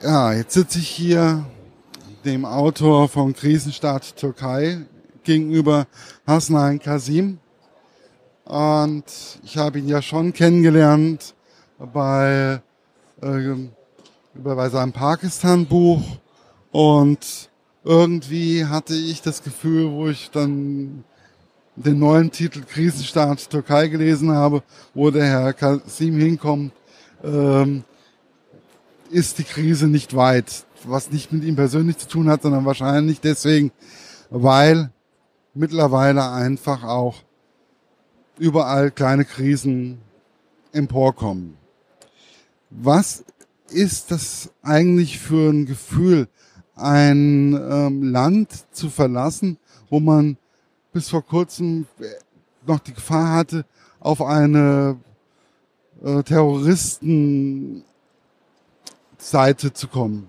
Ja, jetzt sitze ich hier dem Autor vom Krisenstaat Türkei gegenüber Hasnain Kasim. Und ich habe ihn ja schon kennengelernt bei, äh, bei seinem Pakistan-Buch. Und irgendwie hatte ich das Gefühl, wo ich dann den neuen Titel Krisenstaat Türkei gelesen habe, wo der Herr Kasim hinkommt, ähm, ist die Krise nicht weit. Was nicht mit ihm persönlich zu tun hat, sondern wahrscheinlich deswegen, weil mittlerweile einfach auch überall kleine Krisen emporkommen. Was ist das eigentlich für ein Gefühl, ein ähm, Land zu verlassen, wo man bis vor kurzem noch die Gefahr hatte, auf eine äh, Terroristenseite zu kommen?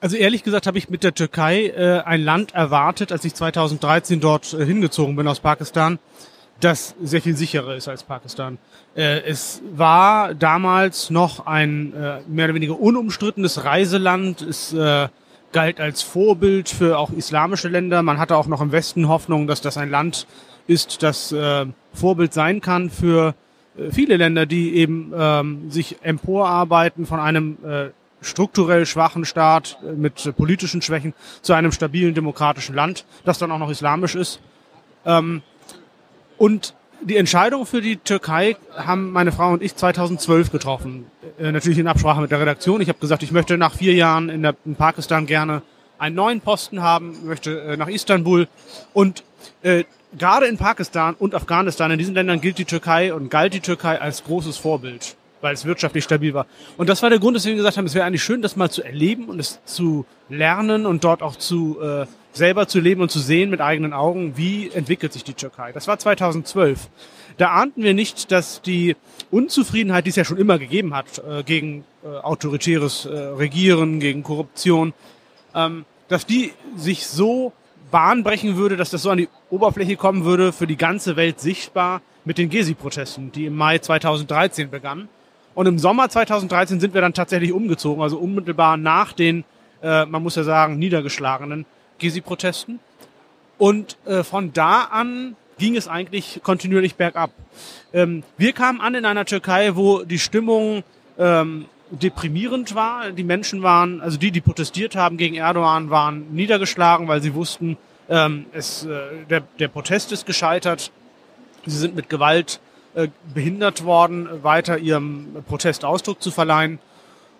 Also ehrlich gesagt habe ich mit der Türkei äh, ein Land erwartet, als ich 2013 dort äh, hingezogen bin aus Pakistan, das sehr viel sicherer ist als Pakistan. Äh, es war damals noch ein äh, mehr oder weniger unumstrittenes Reiseland. Es äh, galt als Vorbild für auch islamische Länder. Man hatte auch noch im Westen Hoffnung, dass das ein Land ist, das äh, Vorbild sein kann für viele Länder, die eben ähm, sich emporarbeiten von einem äh, strukturell schwachen Staat äh, mit politischen Schwächen zu einem stabilen demokratischen Land, das dann auch noch islamisch ist. Ähm, und die Entscheidung für die Türkei haben meine Frau und ich 2012 getroffen. Äh, natürlich in Absprache mit der Redaktion. Ich habe gesagt, ich möchte nach vier Jahren in, Pakistan gerne einen neuen Posten haben, möchte äh, nach Istanbul. Und äh, gerade in Pakistan und Afghanistan, in diesen Ländern gilt die Türkei und galt die Türkei als großes Vorbild weil es wirtschaftlich stabil war. Und das war der Grund, dass wir gesagt haben, es wäre eigentlich schön, das mal zu erleben und es zu lernen und dort auch zu äh, selber zu leben und zu sehen mit eigenen Augen, wie entwickelt sich die Türkei. Das war 2012. Da ahnten wir nicht, dass die Unzufriedenheit, die es ja schon immer gegeben hat, äh, gegen äh, autoritäres äh, Regieren, gegen Korruption, ähm, dass die sich so Bahn brechen würde, dass das so an die Oberfläche kommen würde, für die ganze Welt sichtbar mit den Gezi-Protesten, die im Mai 2013 begannen. Und im Sommer 2013 sind wir dann tatsächlich umgezogen, also unmittelbar nach den, äh, man muss ja sagen, niedergeschlagenen Gezi-Protesten. Und äh, von da an ging es eigentlich kontinuierlich bergab. Ähm, wir kamen an in einer Türkei, wo die Stimmung ähm, deprimierend war. Die Menschen waren, also die, die protestiert haben gegen Erdogan, waren niedergeschlagen, weil sie wussten, ähm, es, äh, der, der Protest ist gescheitert. Sie sind mit Gewalt äh, behindert worden, weiter ihrem Protest Ausdruck zu verleihen.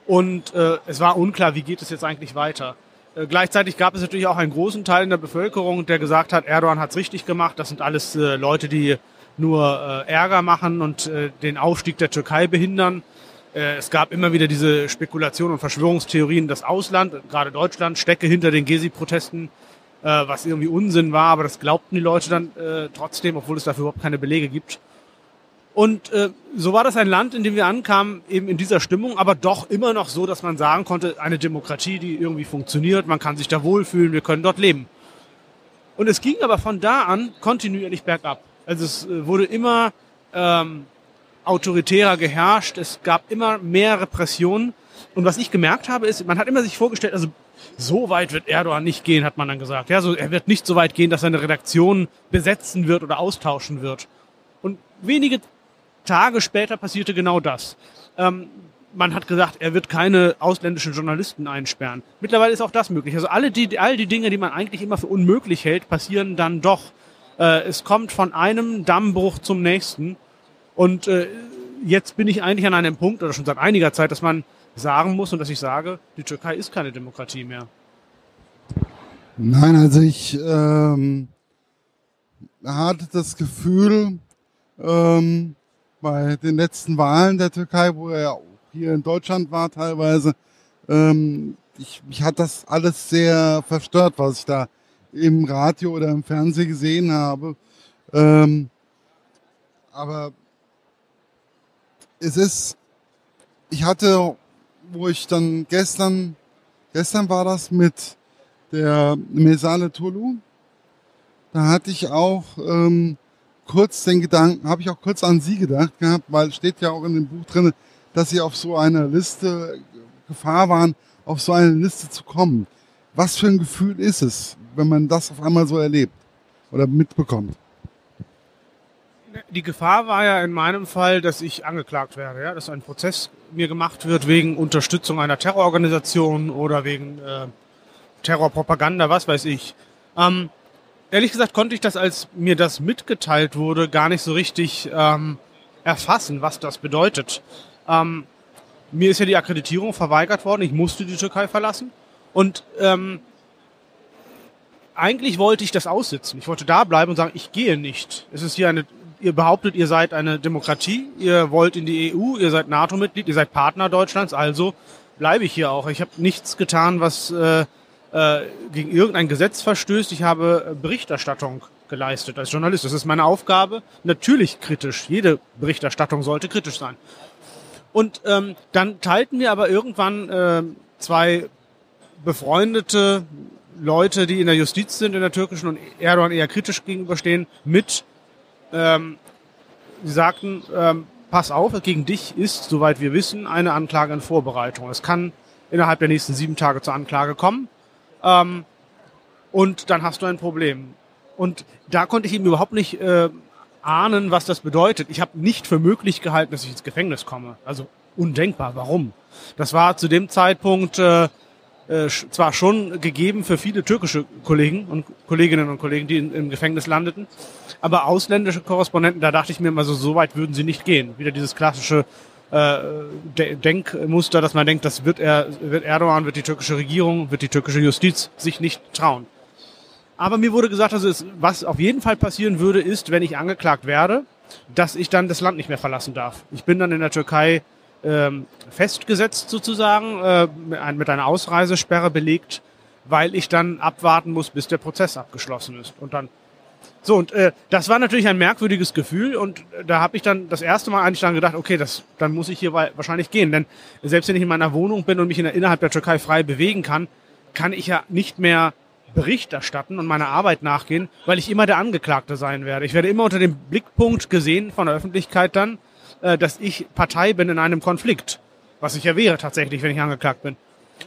Und äh, es war unklar, wie geht es jetzt eigentlich weiter. Äh, gleichzeitig gab es natürlich auch einen großen Teil in der Bevölkerung, der gesagt hat, Erdogan hat es richtig gemacht. Das sind alles äh, Leute, die nur äh, Ärger machen und äh, den Aufstieg der Türkei behindern. Äh, es gab immer wieder diese Spekulationen und Verschwörungstheorien, das Ausland, gerade Deutschland, stecke hinter den Gezi-Protesten, äh, was irgendwie Unsinn war, aber das glaubten die Leute dann äh, trotzdem, obwohl es dafür überhaupt keine Belege gibt. Und so war das ein Land, in dem wir ankamen, eben in dieser Stimmung, aber doch immer noch so, dass man sagen konnte, eine Demokratie, die irgendwie funktioniert, man kann sich da wohlfühlen, wir können dort leben. Und es ging aber von da an kontinuierlich bergab. Also es wurde immer ähm, autoritärer geherrscht, es gab immer mehr Repressionen. Und was ich gemerkt habe, ist, man hat immer sich vorgestellt, also so weit wird Erdogan nicht gehen, hat man dann gesagt. Ja, so, er wird nicht so weit gehen, dass er eine Redaktion besetzen wird oder austauschen wird. Und wenige Tage später passierte genau das. Ähm, man hat gesagt, er wird keine ausländischen Journalisten einsperren. Mittlerweile ist auch das möglich. Also alle die, all die Dinge, die man eigentlich immer für unmöglich hält, passieren dann doch. Äh, es kommt von einem Dammbruch zum nächsten. Und äh, jetzt bin ich eigentlich an einem Punkt, oder schon seit einiger Zeit, dass man sagen muss und dass ich sage, die Türkei ist keine Demokratie mehr. Nein, also ich ähm, hatte das Gefühl, ähm, bei den letzten Wahlen der Türkei, wo er auch hier in Deutschland war teilweise, ähm, ich, mich hat das alles sehr verstört, was ich da im Radio oder im Fernsehen gesehen habe. Ähm, aber es ist, ich hatte, wo ich dann gestern, gestern war das mit der Mesale Tulu, da hatte ich auch ähm, kurz den Gedanken, habe ich auch kurz an Sie gedacht gehabt, weil steht ja auch in dem Buch drin, dass Sie auf so einer Liste Gefahr waren, auf so eine Liste zu kommen. Was für ein Gefühl ist es, wenn man das auf einmal so erlebt oder mitbekommt? Die Gefahr war ja in meinem Fall, dass ich angeklagt werde, ja, dass ein Prozess mir gemacht wird wegen Unterstützung einer Terrororganisation oder wegen äh, Terrorpropaganda, was weiß ich. Ähm, ehrlich gesagt konnte ich das, als mir das mitgeteilt wurde, gar nicht so richtig ähm, erfassen, was das bedeutet. Ähm, mir ist ja die Akkreditierung verweigert worden, ich musste die Türkei verlassen und ähm, eigentlich wollte ich das aussitzen. Ich wollte da bleiben und sagen, ich gehe nicht. Es ist hier eine, ihr behauptet, ihr seid eine Demokratie, ihr wollt in die EU, ihr seid NATO-Mitglied, ihr seid Partner Deutschlands, also bleibe ich hier auch. Ich habe nichts getan, was äh, äh, gegen irgendein Gesetz verstößt. Ich habe Berichterstattung geleistet als Journalist. Das ist meine Aufgabe. Natürlich kritisch. Jede Berichterstattung sollte kritisch sein. Und ähm, dann teilten mir aber irgendwann äh, zwei befreundete Leute, die in der Justiz sind, in der türkischen und Erdogan eher kritisch gegenüberstehen, mit. Ähm, sie sagten, ähm, pass auf, gegen dich ist, soweit wir wissen, eine Anklage in Vorbereitung. Es kann innerhalb der nächsten sieben Tage zur Anklage kommen. Ähm, und dann hast du ein Problem. Und da konnte ich ihm überhaupt nicht äh, ahnen, was das bedeutet. Ich habe nicht für möglich gehalten, dass ich ins Gefängnis komme. Also undenkbar. Warum? Das war zu dem Zeitpunkt äh, äh, zwar schon gegeben für viele türkische Kollegen und Kolleginnen und Kollegen, die in, im Gefängnis landeten, aber ausländische Korrespondenten, da dachte ich mir immer so, so weit würden sie nicht gehen. Wieder dieses klassische äh, Denkmuster, dass man denkt, das wird er, wird Erdogan, wird die türkische Regierung, wird die türkische Justiz sich nicht trauen. Aber mir wurde gesagt, also es, was auf jeden Fall passieren würde, ist, wenn ich angeklagt werde, dass ich dann das Land nicht mehr verlassen darf. Ich bin dann in der Türkei ähm, festgesetzt sozusagen, äh, mit einer Ausreisesperre belegt, weil ich dann abwarten muss, bis der Prozess abgeschlossen ist. Und dann so, und äh, das war natürlich ein merkwürdiges Gefühl und äh, da habe ich dann das erste Mal eigentlich dann gedacht, okay, das, dann muss ich hier wahrscheinlich gehen. Denn selbst wenn ich in meiner Wohnung bin und mich innerhalb der Türkei frei bewegen kann, kann ich ja nicht mehr Bericht erstatten und meiner Arbeit nachgehen, weil ich immer der Angeklagte sein werde. Ich werde immer unter dem Blickpunkt gesehen von der Öffentlichkeit dann, äh, dass ich Partei bin in einem Konflikt. Was ich ja wäre tatsächlich, wenn ich angeklagt bin.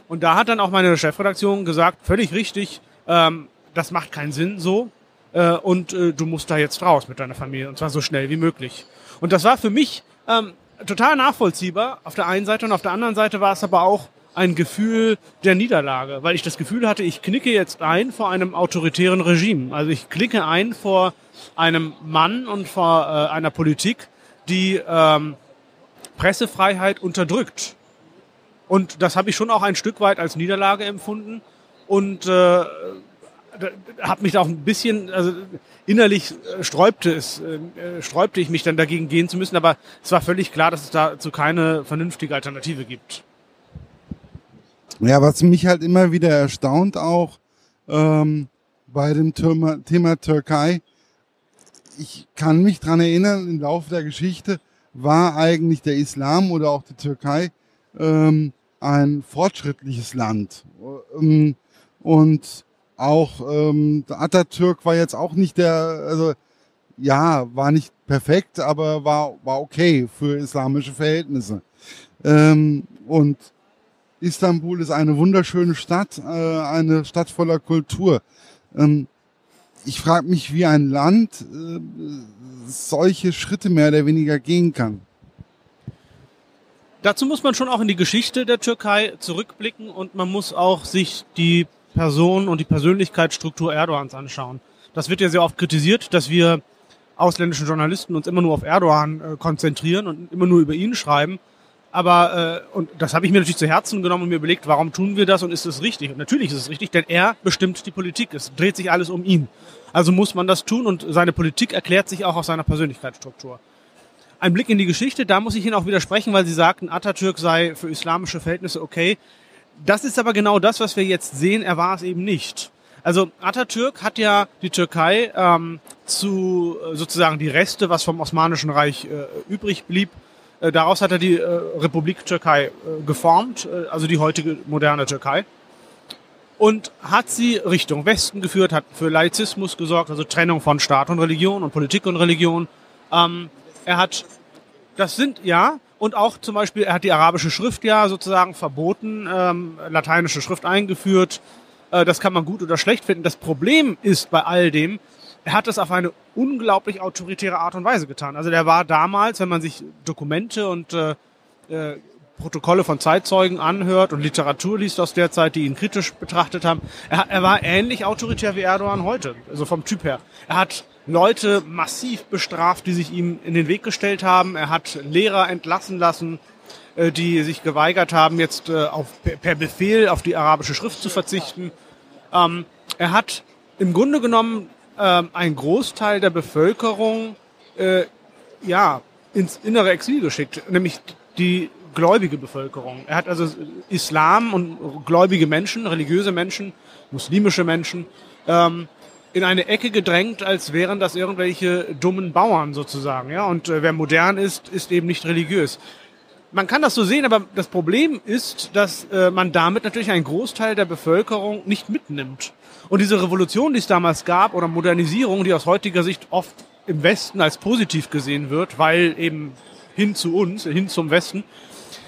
Und da hat dann auch meine Chefredaktion gesagt, völlig richtig, ähm, das macht keinen Sinn so äh, und äh, du musst da jetzt raus mit deiner Familie und zwar so schnell wie möglich. Und das war für mich ähm, total nachvollziehbar auf der einen Seite und auf der anderen Seite war es aber auch ein Gefühl der Niederlage, weil ich das Gefühl hatte, ich knicke jetzt ein vor einem autoritären Regime. Also ich klicke ein vor einem Mann und vor äh, einer Politik, die ähm, Pressefreiheit unterdrückt. Und das habe ich schon auch ein Stück weit als Niederlage empfunden und äh, habe mich auch ein bisschen, also innerlich äh, sträubte es, äh, sträubte ich mich dann dagegen gehen zu müssen, aber es war völlig klar, dass es dazu keine vernünftige Alternative gibt. Ja, was mich halt immer wieder erstaunt auch ähm, bei dem Thema, Thema Türkei, ich kann mich dran erinnern, im Laufe der Geschichte war eigentlich der Islam oder auch die Türkei ähm, ein fortschrittliches Land. Ähm, und auch ähm, Atatürk war jetzt auch nicht der, also ja, war nicht perfekt, aber war, war okay für islamische Verhältnisse. Ähm, und Istanbul ist eine wunderschöne Stadt, äh, eine Stadt voller Kultur. Ähm, ich frage mich, wie ein Land äh, solche Schritte mehr oder weniger gehen kann. Dazu muss man schon auch in die Geschichte der Türkei zurückblicken und man muss auch sich die Person und die Persönlichkeitsstruktur Erdogans anschauen. Das wird ja sehr oft kritisiert, dass wir ausländischen Journalisten uns immer nur auf Erdogan äh, konzentrieren und immer nur über ihn schreiben. Aber äh, und das habe ich mir natürlich zu Herzen genommen und mir überlegt, warum tun wir das und ist es richtig? Und natürlich ist es richtig, denn er bestimmt die Politik. Es dreht sich alles um ihn. Also muss man das tun und seine Politik erklärt sich auch aus seiner Persönlichkeitsstruktur. Ein Blick in die Geschichte, da muss ich Ihnen auch widersprechen, weil Sie sagten, Atatürk sei für islamische Verhältnisse okay. Das ist aber genau das, was wir jetzt sehen. Er war es eben nicht. Also Atatürk hat ja die Türkei ähm, zu äh, sozusagen die Reste, was vom Osmanischen Reich äh, übrig blieb, äh, daraus hat er die äh, Republik Türkei äh, geformt, äh, also die heutige moderne Türkei. Und hat sie Richtung Westen geführt, hat für Laizismus gesorgt, also Trennung von Staat und Religion und Politik und Religion. Ähm, er hat, das sind, ja, Und auch zum Beispiel, er hat die arabische Schrift ja sozusagen verboten, ähm, lateinische Schrift eingeführt. Äh, das kann man gut oder schlecht finden. Das Problem ist bei all dem, er hat das auf eine unglaublich autoritäre Art und Weise getan. Also der war damals, wenn man sich Dokumente und äh, äh, Protokolle von Zeitzeugen anhört und Literatur liest aus der Zeit, die ihn kritisch betrachtet haben, er, er war ähnlich autoritär wie Erdogan heute, also vom Typ her. Er hat Leute massiv bestraft, die sich ihm in den Weg gestellt haben. Er hat Lehrer entlassen lassen, äh, die sich geweigert haben, jetzt äh, auf, per Befehl auf die arabische Schrift zu verzichten. Ähm, er hat im Grunde genommen äh, einen Großteil der Bevölkerung äh, ja ins innere Exil geschickt, nämlich die gläubige Bevölkerung. Er hat also Islam und gläubige Menschen, religiöse Menschen, muslimische Menschen ähm, in eine Ecke gedrängt, als wären das irgendwelche dummen Bauern sozusagen. Ja, und äh, wer modern ist, ist eben nicht religiös. Man kann das so sehen, aber das Problem ist, dass äh, man damit natürlich einen Großteil der Bevölkerung nicht mitnimmt. Und diese Revolution, die es damals gab, oder Modernisierung, die aus heutiger Sicht oft im Westen als positiv gesehen wird, weil eben hin zu uns, hin zum Westen,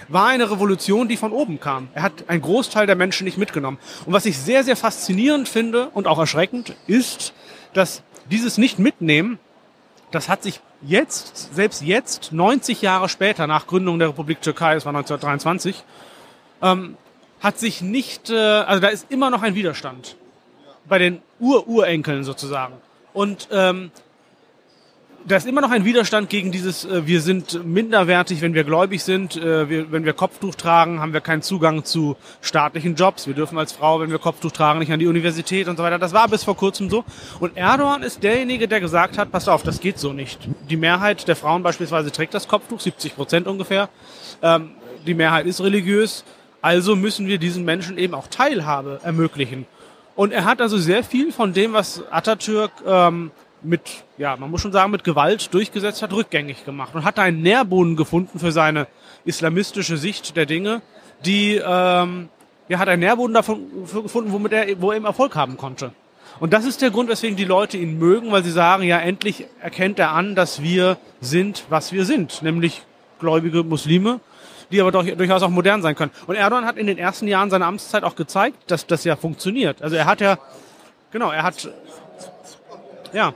war eine Revolution, die von oben kam. Er hat einen Großteil der Menschen nicht mitgenommen. Und was ich sehr, sehr faszinierend finde und auch erschreckend, ist, dass dieses Nicht-Mitnehmen, das hat sich jetzt, selbst jetzt, 90 Jahre später nach Gründung der Republik Türkei, das war 1923, ähm, hat sich nicht, äh, also da ist immer noch ein Widerstand bei den Ur-Urenkeln sozusagen. Und ähm, da ist immer noch ein Widerstand gegen dieses, äh, wir sind minderwertig, wenn wir gläubig sind, äh, wir, wenn wir Kopftuch tragen, haben wir keinen Zugang zu staatlichen Jobs, wir dürfen als Frau, wenn wir Kopftuch tragen, nicht an die Universität und so weiter. Das war bis vor kurzem so. Und Erdogan ist derjenige, der gesagt hat, pass auf, das geht so nicht. Die Mehrheit der Frauen beispielsweise trägt das Kopftuch, 70 Prozent ungefähr. Ähm, die Mehrheit ist religiös, also müssen wir diesen Menschen eben auch Teilhabe ermöglichen. Und er hat also sehr viel von dem, was Atatürk ähm, mit, ja, man muss schon sagen, mit Gewalt durchgesetzt hat, rückgängig gemacht und hat einen Nährboden gefunden für seine islamistische Sicht der Dinge, die, ähm, ja, hat einen Nährboden davon gefunden, womit er, wo er eben Erfolg haben konnte. Und das ist der Grund, weswegen die Leute ihn mögen, weil sie sagen, ja, endlich erkennt er an, dass wir sind, was wir sind, nämlich gläubige Muslime, die aber doch, durchaus auch modern sein können. Und Erdogan hat in den ersten Jahren seiner Amtszeit auch gezeigt, dass das ja funktioniert. Also er hat ja, genau, er hat, ja,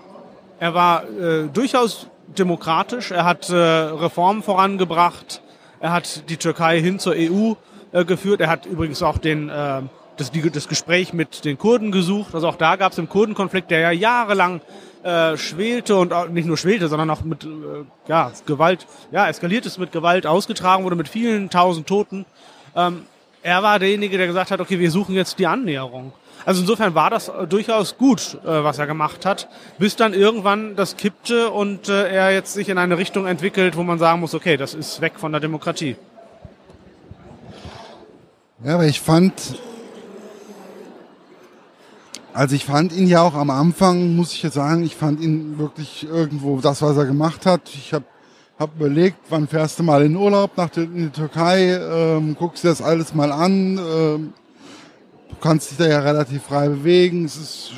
er war äh, durchaus demokratisch, er hat äh, Reformen vorangebracht, er hat die Türkei hin zur EU äh, geführt, er hat übrigens auch den, äh, das, die, das Gespräch mit den Kurden gesucht. Also auch da gab es im Kurdenkonflikt, der ja jahrelang äh, schwelte und auch, nicht nur schwelte, sondern auch mit äh, ja, Gewalt, ja, eskaliert ist mit Gewalt ausgetragen wurde, mit vielen tausend Toten. Ähm, er war derjenige, der gesagt hat, okay, wir suchen jetzt die Annäherung. Also insofern war das äh, durchaus gut, äh, was er gemacht hat, bis dann irgendwann das kippte und äh, er jetzt sich in eine Richtung entwickelt, wo man sagen muss, okay, das ist weg von der Demokratie. Ja, aber ich fand, also ich fand ihn ja auch am Anfang, muss ich jetzt sagen, ich fand ihn wirklich irgendwo das, was er gemacht hat. Ich habe hab überlegt, wann fährst du mal in Urlaub nach der, in die Türkei, ähm, guckst dir das alles mal an. Ähm, du kannst dich da ja relativ frei bewegen, es ist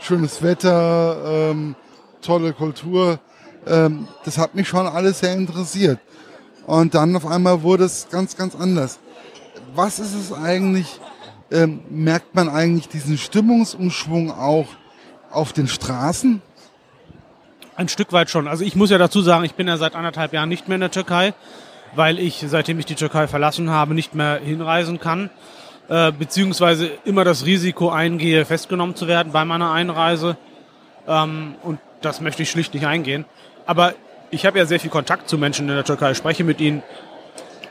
schönes Wetter, ähm, tolle Kultur. Ähm, das hat mich schon alles sehr interessiert. Und dann auf einmal wurde es ganz, ganz anders. Was ist es eigentlich, ähm, merkt man eigentlich diesen Stimmungsumschwung auch auf den Straßen? Ein Stück weit schon. Also ich muss ja dazu sagen, ich bin ja seit anderthalb Jahren nicht mehr in der Türkei, weil ich, seitdem ich die Türkei verlassen habe, nicht mehr hinreisen kann äh, beziehungsweise immer das Risiko eingehe, festgenommen zu werden bei meiner Einreise. Ähm, und das möchte ich schlicht nicht eingehen. Aber ich habe ja sehr viel Kontakt zu Menschen in der Türkei, spreche mit ihnen,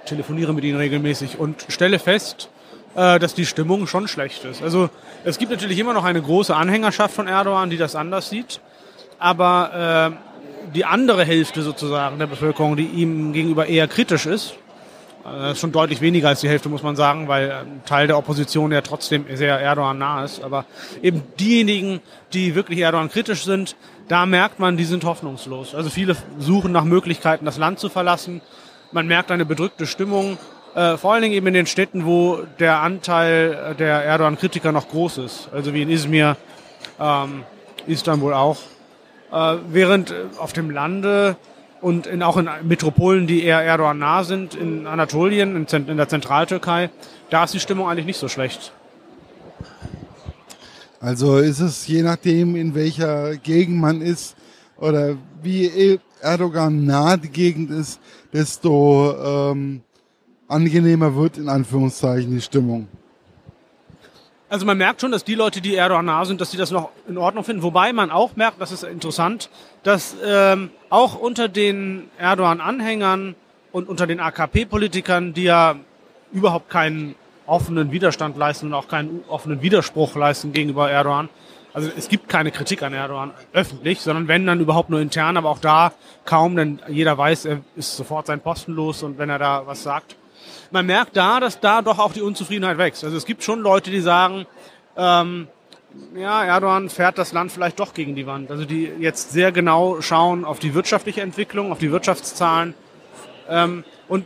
telefoniere mit ihnen regelmäßig und stelle fest, äh, dass die Stimmung schon schlecht ist. Also es gibt natürlich immer noch eine große Anhängerschaft von Erdogan, die das anders sieht. Aber äh, die andere Hälfte sozusagen der Bevölkerung, die ihm gegenüber eher kritisch ist, das äh, ist schon deutlich weniger als die Hälfte, muss man sagen, weil ein Teil der Opposition ja trotzdem sehr Erdogan nah ist. Aber eben diejenigen, die wirklich Erdogan kritisch sind, da merkt man, die sind hoffnungslos. Also viele suchen nach Möglichkeiten, das Land zu verlassen. Man merkt eine bedrückte Stimmung, äh, vor allen Dingen eben in den Städten, wo der Anteil der Erdogan-Kritiker noch groß ist. Also wie in Izmir, ähm, Istanbul auch. Äh, während auf dem Lande und in, auch in Metropolen, die eher Erdogan nah sind, in Anatolien, in, in der Zentraltürkei, da ist die Stimmung eigentlich nicht so schlecht. Also ist es je nachdem, in welcher Gegend man ist oder wie Erdogan nah die Gegend ist, desto ähm, angenehmer wird in Anführungszeichen die Stimmung. Also man merkt schon, dass die Leute, die Erdogan nah sind, dass die das noch in Ordnung finden. Wobei man auch merkt, das ist interessant, dass ähm, auch unter den Erdogan-Anhängern und unter den AKP-Politikern, die ja überhaupt keinen offenen Widerstand leisten und auch keinen offenen Widerspruch leisten gegenüber Erdogan. Also es gibt keine Kritik an Erdogan öffentlich, sondern wenn dann überhaupt nur intern, aber auch da kaum, denn jeder weiß, er ist sofort sein Posten los und wenn er da was sagt man merkt da, dass da doch auch die Unzufriedenheit wächst. Also es gibt schon Leute, die sagen, ähm, ja, Erdogan fährt das Land vielleicht doch gegen die Wand. Also die jetzt sehr genau schauen auf die wirtschaftliche Entwicklung, auf die Wirtschaftszahlen. Ähm, und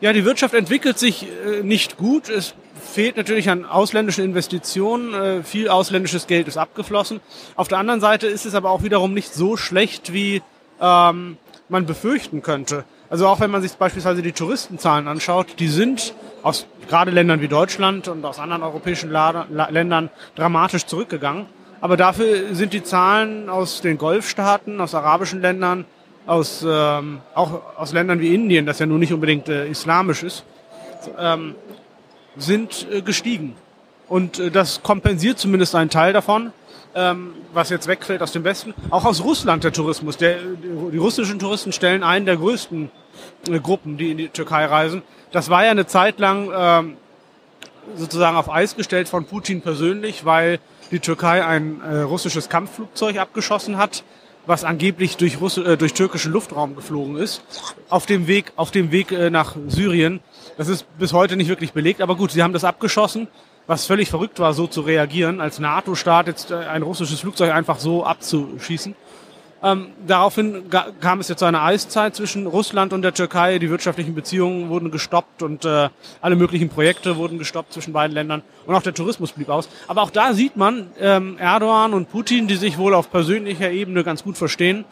ja, die Wirtschaft entwickelt sich äh, nicht gut. Es fehlt natürlich an ausländischen Investitionen. Äh, viel ausländisches Geld ist abgeflossen. Auf der anderen Seite ist es aber auch wiederum nicht so schlecht, wie ähm, man befürchten könnte. Also auch wenn man sich beispielsweise die Touristenzahlen anschaut, die sind aus gerade Ländern wie Deutschland und aus anderen europäischen Ländern dramatisch zurückgegangen. Aber dafür sind die Zahlen aus den Golfstaaten, aus arabischen Ländern, aus, ähm, auch aus Ländern wie Indien, das ja nun nicht unbedingt äh, islamisch ist, ähm, sind äh, gestiegen. Und äh, das kompensiert zumindest einen Teil davon ähm, was jetzt wegfällt aus dem Westen. Auch aus Russland der Tourismus. Der, die russischen Touristen stellen einen der größten Gruppen, die in die Türkei reisen. Das war ja eine Zeit lang ähm, sozusagen auf Eis gestellt von Putin persönlich, weil die Türkei ein äh, russisches Kampfflugzeug abgeschossen hat, was angeblich durch, Russ äh, durch türkischen Luftraum geflogen ist, auf dem Weg, auf dem Weg äh, nach Syrien. Das ist bis heute nicht wirklich belegt, aber gut, sie haben das abgeschossen was völlig verrückt war, so zu reagieren, als NATO-Staat jetzt äh, ein russisches Flugzeug einfach so abzuschießen. Ähm, daraufhin kam es jetzt zu einer Eiszeit zwischen Russland und der Türkei. Die wirtschaftlichen Beziehungen wurden gestoppt und äh, alle möglichen Projekte wurden gestoppt zwischen beiden Ländern. Und auch der Tourismus blieb aus. Aber auch da sieht man, ähm, Erdogan und Putin, die sich wohl auf persönlicher Ebene ganz gut verstehen,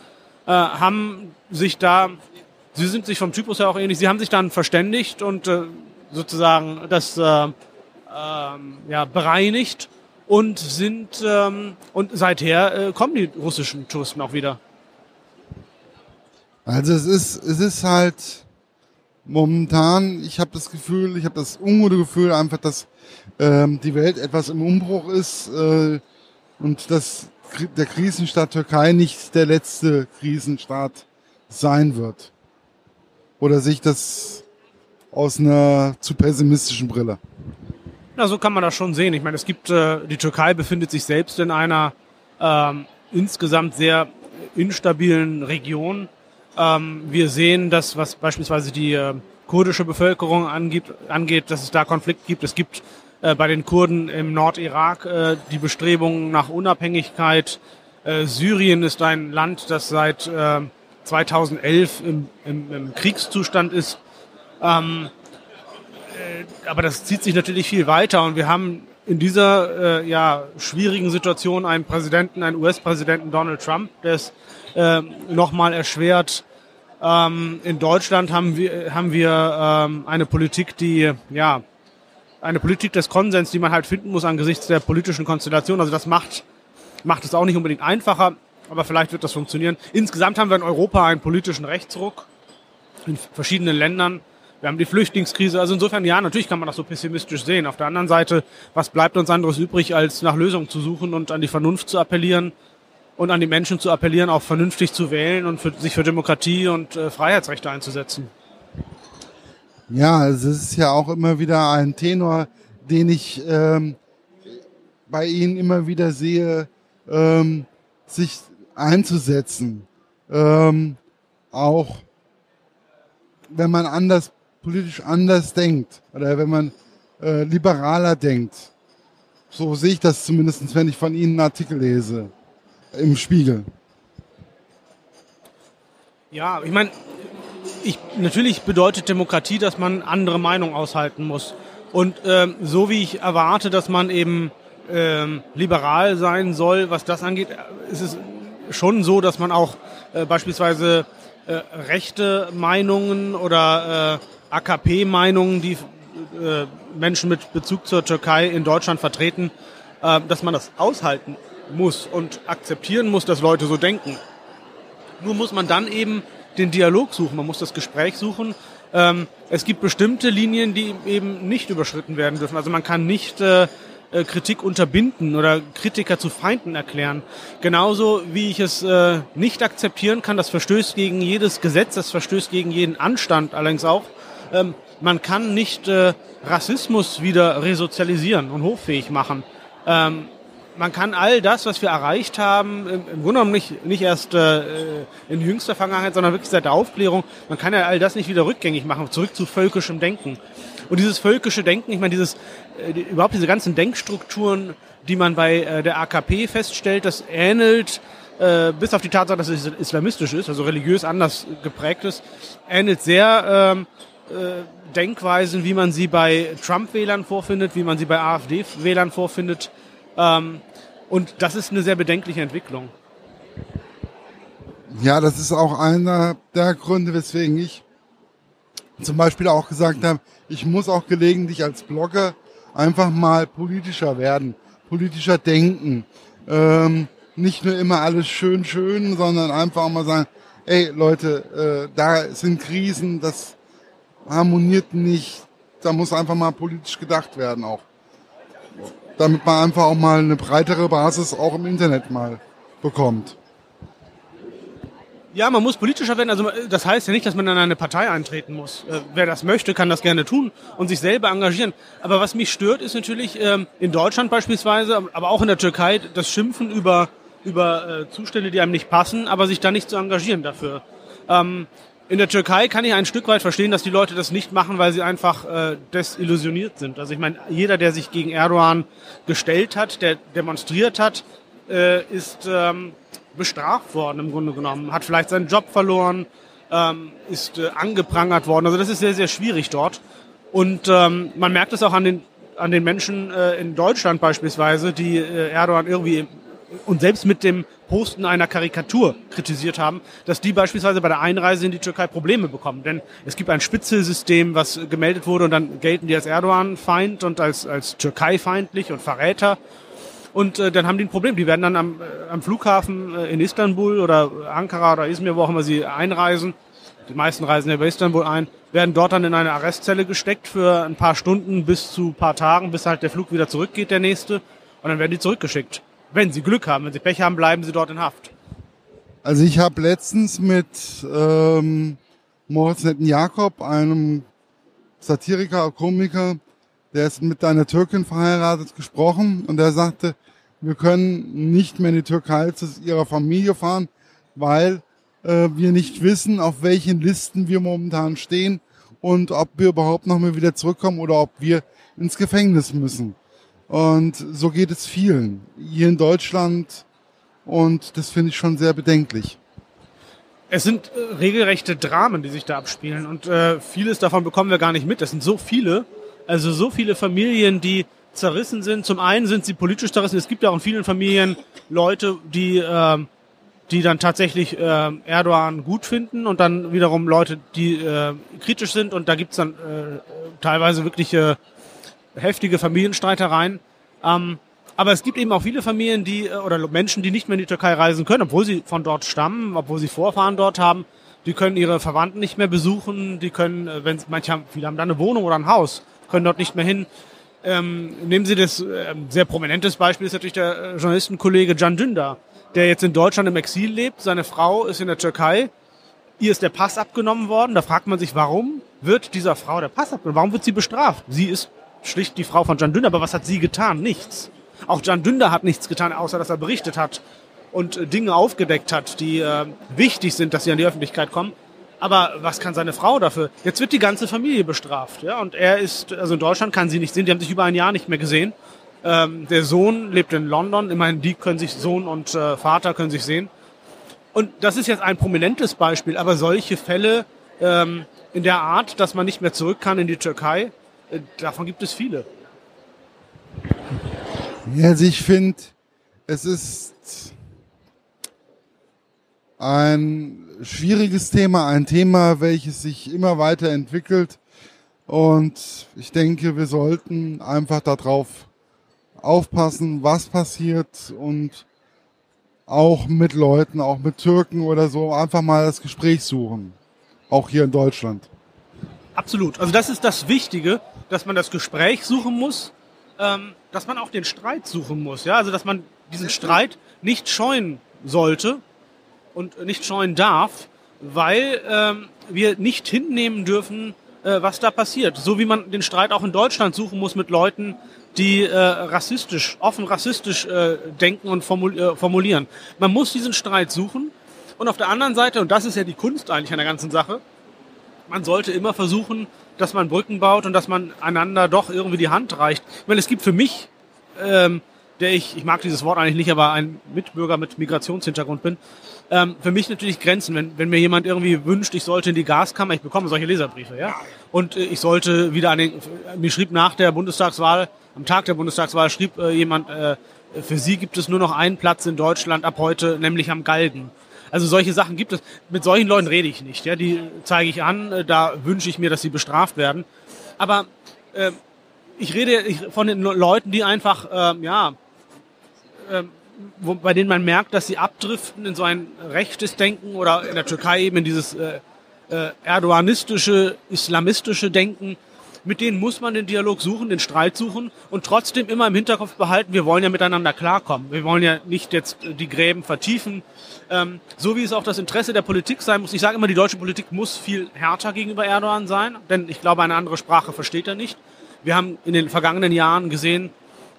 äh, haben sich da, sie sind sich vom Typus her auch ähnlich, sie haben sich dann verständigt und äh, sozusagen das äh, ähm, ja, bereinigt und sind ähm, und seither äh, kommen die russischen Touristen auch wieder. Also es ist es ist halt momentan, ich habe das Gefühl, ich habe das ungute Gefühl einfach, dass ähm, die Welt etwas im Umbruch ist äh, und dass der Krisenstaat Türkei nicht der letzte Krisenstaat sein wird. Oder sich das aus einer zu pessimistischen Brille? Na, so kann man das schon sehen. Ich meine, es gibt, äh, die Türkei befindet sich selbst in einer ähm, insgesamt sehr instabilen Region. Ähm, wir sehen, dass was beispielsweise die äh, kurdische Bevölkerung angibt, angeht, dass es da Konflikt gibt. Es gibt äh, bei den Kurden im Nordirak äh, die Bestrebungen nach Unabhängigkeit. Äh, Syrien ist ein Land, das seit äh, 2011 im, im, im Kriegszustand ist. Ähm, äh, aber das zieht sich natürlich viel weiter und wir haben in dieser äh, ja, schwierigen Situation einen Präsidenten, einen US-Präsidenten Donald Trump, der es äh, nochmal erschwert. Ähm, in Deutschland haben wir, haben wir ähm, eine Politik, die ja eine Politik des Konsens, die man halt finden muss angesichts der politischen Konstellation. Also das macht macht es auch nicht unbedingt einfacher, aber vielleicht wird das funktionieren. Insgesamt haben wir in Europa einen politischen Rechtsruck in verschiedenen Ländern. Wir haben die Flüchtlingskrise. Also insofern, ja, natürlich kann man das so pessimistisch sehen. Auf der anderen Seite, was bleibt uns anderes übrig, als nach Lösungen zu suchen und an die Vernunft zu appellieren und an die Menschen zu appellieren, auch vernünftig zu wählen und für, sich für Demokratie und äh, Freiheitsrechte einzusetzen. Ja, es ist ja auch immer wieder ein Tenor, den ich ähm, bei Ihnen immer wieder sehe, ähm, sich einzusetzen. Ähm, auch wenn man anders politisch anders denkt oder wenn man äh, liberaler denkt. So sehe ich das zumindest, wenn ich von Ihnen einen Artikel lese im Spiegel. Ja, ich meine, ich, natürlich bedeutet Demokratie, dass man andere Meinungen aushalten muss. Und ähm, so wie ich erwarte, dass man eben ähm, liberal sein soll, was das angeht, ist es schon so, dass man auch äh, beispielsweise äh, rechte Meinungen oder äh, AKP-Meinungen, die äh, Menschen mit Bezug zur Türkei in Deutschland vertreten, äh, dass man das aushalten muss und akzeptieren muss, dass Leute so denken. Nur muss man dann eben den Dialog suchen, man muss das Gespräch suchen. Ähm, es gibt bestimmte Linien, die eben nicht überschritten werden dürfen. Also man kann nicht äh, äh, Kritik unterbinden oder Kritiker zu Feinden erklären. Genauso wie ich es äh, nicht akzeptieren kann, das verstößt gegen jedes Gesetz, das verstößt gegen jeden Anstand allerdings auch. Ähm, man kann nicht äh, Rassismus wieder resozialisieren und hochfähig machen. Ähm, man kann all das, was wir erreicht haben, im, im Grunde genommen nicht, nicht erst äh, in jüngster Vergangenheit, sondern wirklich seit der Aufklärung, man kann ja all das nicht wieder rückgängig machen, zurück zu völkischem Denken. Und dieses völkische Denken, ich meine, dieses, äh, überhaupt diese ganzen Denkstrukturen, die man bei äh, der AKP feststellt, das ähnelt, äh, bis auf die Tatsache, dass es islamistisch ist, also religiös anders geprägt ist, ähnelt sehr ähm, äh, Denkweisen, wie man sie bei Trump-Wählern vorfindet, wie man sie bei AfD-Wählern vorfindet. Ähm, und das ist eine sehr bedenkliche Entwicklung. Ja, das ist auch einer der Gründe, weswegen ich zum Beispiel auch gesagt habe, ich muss auch gelegentlich als Blogger einfach mal politischer werden, politischer denken. Ähm, nicht nur immer alles schön, schön, sondern einfach auch mal sagen, ey Leute, äh, da sind Krisen, das harmoniert nicht, da muss einfach mal politisch gedacht werden auch. Damit man einfach auch mal eine breitere Basis auch im Internet mal bekommt. Ja, man muss politischer werden. Also das heißt ja nicht, dass man in eine Partei eintreten muss. Äh, wer das möchte, kann das gerne tun und sich selber engagieren. Aber was mich stört, ist natürlich ähm, in Deutschland beispielsweise, aber auch in der Türkei, das Schimpfen über über äh, Zustände, die einem nicht passen, aber sich da nicht zu engagieren dafür. Ähm, in der Türkei kann ich ein Stück weit verstehen, dass die Leute das nicht machen, weil sie einfach äh, desillusioniert sind. Also ich meine, jeder, der sich gegen Erdogan gestellt hat, der demonstriert hat, äh, ist ähm, bestraft worden im Grunde genommen, hat vielleicht seinen Job verloren, ähm, ist äh, angeprangert worden. Also das ist sehr, sehr schwierig dort. Und ähm, man merkt es auch an den, an den Menschen äh, in Deutschland beispielsweise, die äh, Erdogan irgendwie und selbst mit dem Posten einer Karikatur kritisiert haben, dass die beispielsweise bei der Einreise in die Türkei Probleme bekommen. Denn es gibt ein Spitzelsystem, was gemeldet wurde und dann gelten die als Erdogan-Feind und als, als Türkei-feindlich und Verräter. Und äh, dann haben die ein Problem. Die werden dann am, äh, am Flughafen äh, in Istanbul oder Ankara oder Izmir, wo auch immer sie einreisen, die meisten reisen ja über Istanbul ein, werden dort dann in eine Arrestzelle gesteckt für ein paar Stunden bis zu ein paar Tagen, bis halt der Flug wieder zurückgeht, der nächste. Und dann werden die zurückgeschickt. Wenn sie Glück haben. Wenn sie Pech haben, bleiben sie dort in Haft. Also ich habe letztens mit ähm, Moritz Netten Jakob, einem Satiriker, Komiker, der ist mit einer Türkin verheiratet, gesprochen und der sagte, wir können nicht mehr in die Türkei zu ihrer Familie fahren, weil äh, wir nicht wissen, auf welchen Listen wir momentan stehen und ob wir überhaupt noch mal wieder zurückkommen oder ob wir ins Gefängnis müssen. Und so geht es vielen hier in Deutschland und das finde ich schon sehr bedenklich. Es sind äh, regelrechte Dramen, die sich da abspielen und äh, vieles davon bekommen wir gar nicht mit. Es sind so viele also so viele Familien, die zerrissen sind. Zum einen sind sie politisch zerrissen. Es gibt ja auch in vielen Familien Leute, die, äh, die dann tatsächlich äh, Erdogan gut finden und dann wiederum Leute, die äh, kritisch sind. Und da gibt's dann äh, teilweise wirklich äh, heftige Familienstreitereien. Ähm, aber es gibt eben auch viele Familien, die äh, oder Menschen, die nicht mehr in die Türkei reisen können, obwohl sie von dort stammen, obwohl sie Vorfahren dort haben. Die können ihre Verwandten nicht mehr besuchen. Die können, äh, wenn manche haben, viele haben da eine Wohnung oder ein Haus können dort nicht mehr hin. Ähm, nehmen Sie das äh, sehr prominentes Beispiel ist natürlich der äh, Journalistenkollege Can Dündar, der jetzt in Deutschland im Exil lebt. Seine Frau ist in der Türkei. Ihr ist der Pass abgenommen worden. Da fragt man sich, warum wird dieser Frau der Pass abgenommen? Warum wird sie bestraft? Sie ist schlicht die Frau von Can Dündar, aber was hat sie getan? Nichts. Auch Can Dündar hat nichts getan, außer dass er berichtet hat und äh, Dinge aufgedeckt hat, die äh, wichtig sind, dass sie an die Öffentlichkeit kommen. Aber was kann seine Frau dafür? Jetzt wird die ganze Familie bestraft, ja. Und er ist, also in Deutschland kann sie nicht sehen. Die haben sich über ein Jahr nicht mehr gesehen. Ähm, der Sohn lebt in London. Immerhin, die können sich, Sohn und äh, Vater können sich sehen. Und das ist jetzt ein prominentes Beispiel. Aber solche Fälle ähm, in der Art, dass man nicht mehr zurück kann in die Türkei, davon gibt es viele. Ja, also ich finde, es ist ein schwieriges Thema, ein Thema, welches sich immer weiter entwickelt. Und ich denke, wir sollten einfach darauf aufpassen, was passiert und auch mit Leuten, auch mit Türken oder so, einfach mal das Gespräch suchen. Auch hier in Deutschland. Absolut. Also das ist das Wichtige, dass man das Gespräch suchen muss, ähm, dass man auch den Streit suchen muss. Ja, also dass man diesen Streit nicht scheuen sollte und nicht scheuen darf, weil ähm, wir nicht hinnehmen dürfen, äh, was da passiert. So wie man den Streit auch in Deutschland suchen muss mit Leuten, die äh, rassistisch, offen rassistisch äh, denken und äh, formulieren. Man muss diesen Streit suchen. Und auf der anderen Seite, und das ist ja die Kunst eigentlich an der ganzen Sache, man sollte immer versuchen, dass man Brücken baut und dass man einander doch irgendwie die Hand reicht. Ich meine, es gibt für mich, ähm, der ich, ich mag dieses Wort eigentlich nicht, aber ein Mitbürger mit Migrationshintergrund bin, ähm, für mich natürlich Grenzen. Wenn, wenn mir jemand irgendwie wünscht, ich sollte in die Gaskammer, ich bekomme solche Leserbriefe, ja, und äh, ich sollte wieder an den, mir schrieb nach der Bundestagswahl, am Tag der Bundestagswahl schrieb äh, jemand, äh, für Sie gibt es nur noch einen Platz in Deutschland ab heute, nämlich am Galgen. Also solche Sachen gibt es. Mit solchen Leuten rede ich nicht. Ja, die zeige ich an. Äh, da wünsche ich mir, dass sie bestraft werden. Aber äh, ich rede von den Leuten, die einfach äh, ja äh, wo, bei denen man merkt, dass sie abdriften in so ein rechtes Denken oder in der Türkei eben in dieses äh, äh, erdoganistische, islamistische Denken. Mit denen muss man den Dialog suchen, den Streit suchen und trotzdem immer im Hinterkopf behalten, wir wollen ja miteinander klarkommen. Wir wollen ja nicht jetzt die Gräben vertiefen. Ähm, so wie es auch das Interesse der Politik sein muss. Ich sage immer, die deutsche Politik muss viel härter gegenüber Erdogan sein, denn ich glaube, eine andere Sprache versteht er nicht. Wir haben in den vergangenen Jahren gesehen,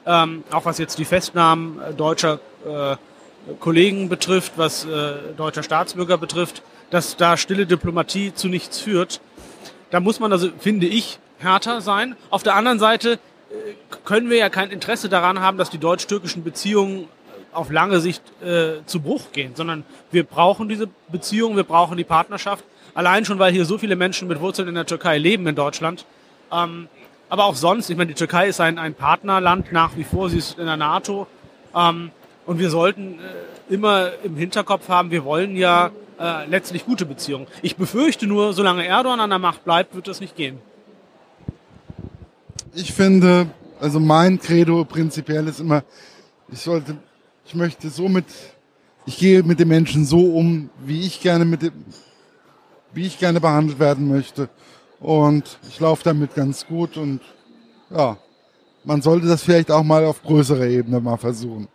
ähm, auch was jetzt die Festnahmen äh, deutscher äh, Kollegen betrifft, was äh, deutscher Staatsbürger betrifft, dass da stille Diplomatie zu nichts führt. Da muss man also, finde ich, härter sein. Auf der anderen Seite äh, können wir ja kein Interesse daran haben, dass die deutsch-türkischen Beziehungen auf lange Sicht äh, zu Bruch gehen, sondern wir brauchen diese Beziehungen, wir brauchen die Partnerschaft. Allein schon, weil hier so viele Menschen mit Wurzeln in der Türkei leben in Deutschland. Ähm, aber auch sonst, ich meine, die Türkei ist ein, ein Partnerland nach wie vor, sie ist in der NATO. Ähm, und wir sollten äh, immer im Hinterkopf haben, wir wollen ja äh, letztlich gute Beziehungen. Ich befürchte nur, solange Erdogan an der Macht bleibt, wird das nicht gehen. Ich finde, also mein Credo prinzipiell ist immer, ich sollte, ich möchte so mit, ich gehe mit den Menschen so um, wie ich gerne mit dem, wie ich gerne behandelt werden möchte. Und ich laufe damit ganz gut und ja, man sollte das vielleicht auch mal auf größerer Ebene mal versuchen.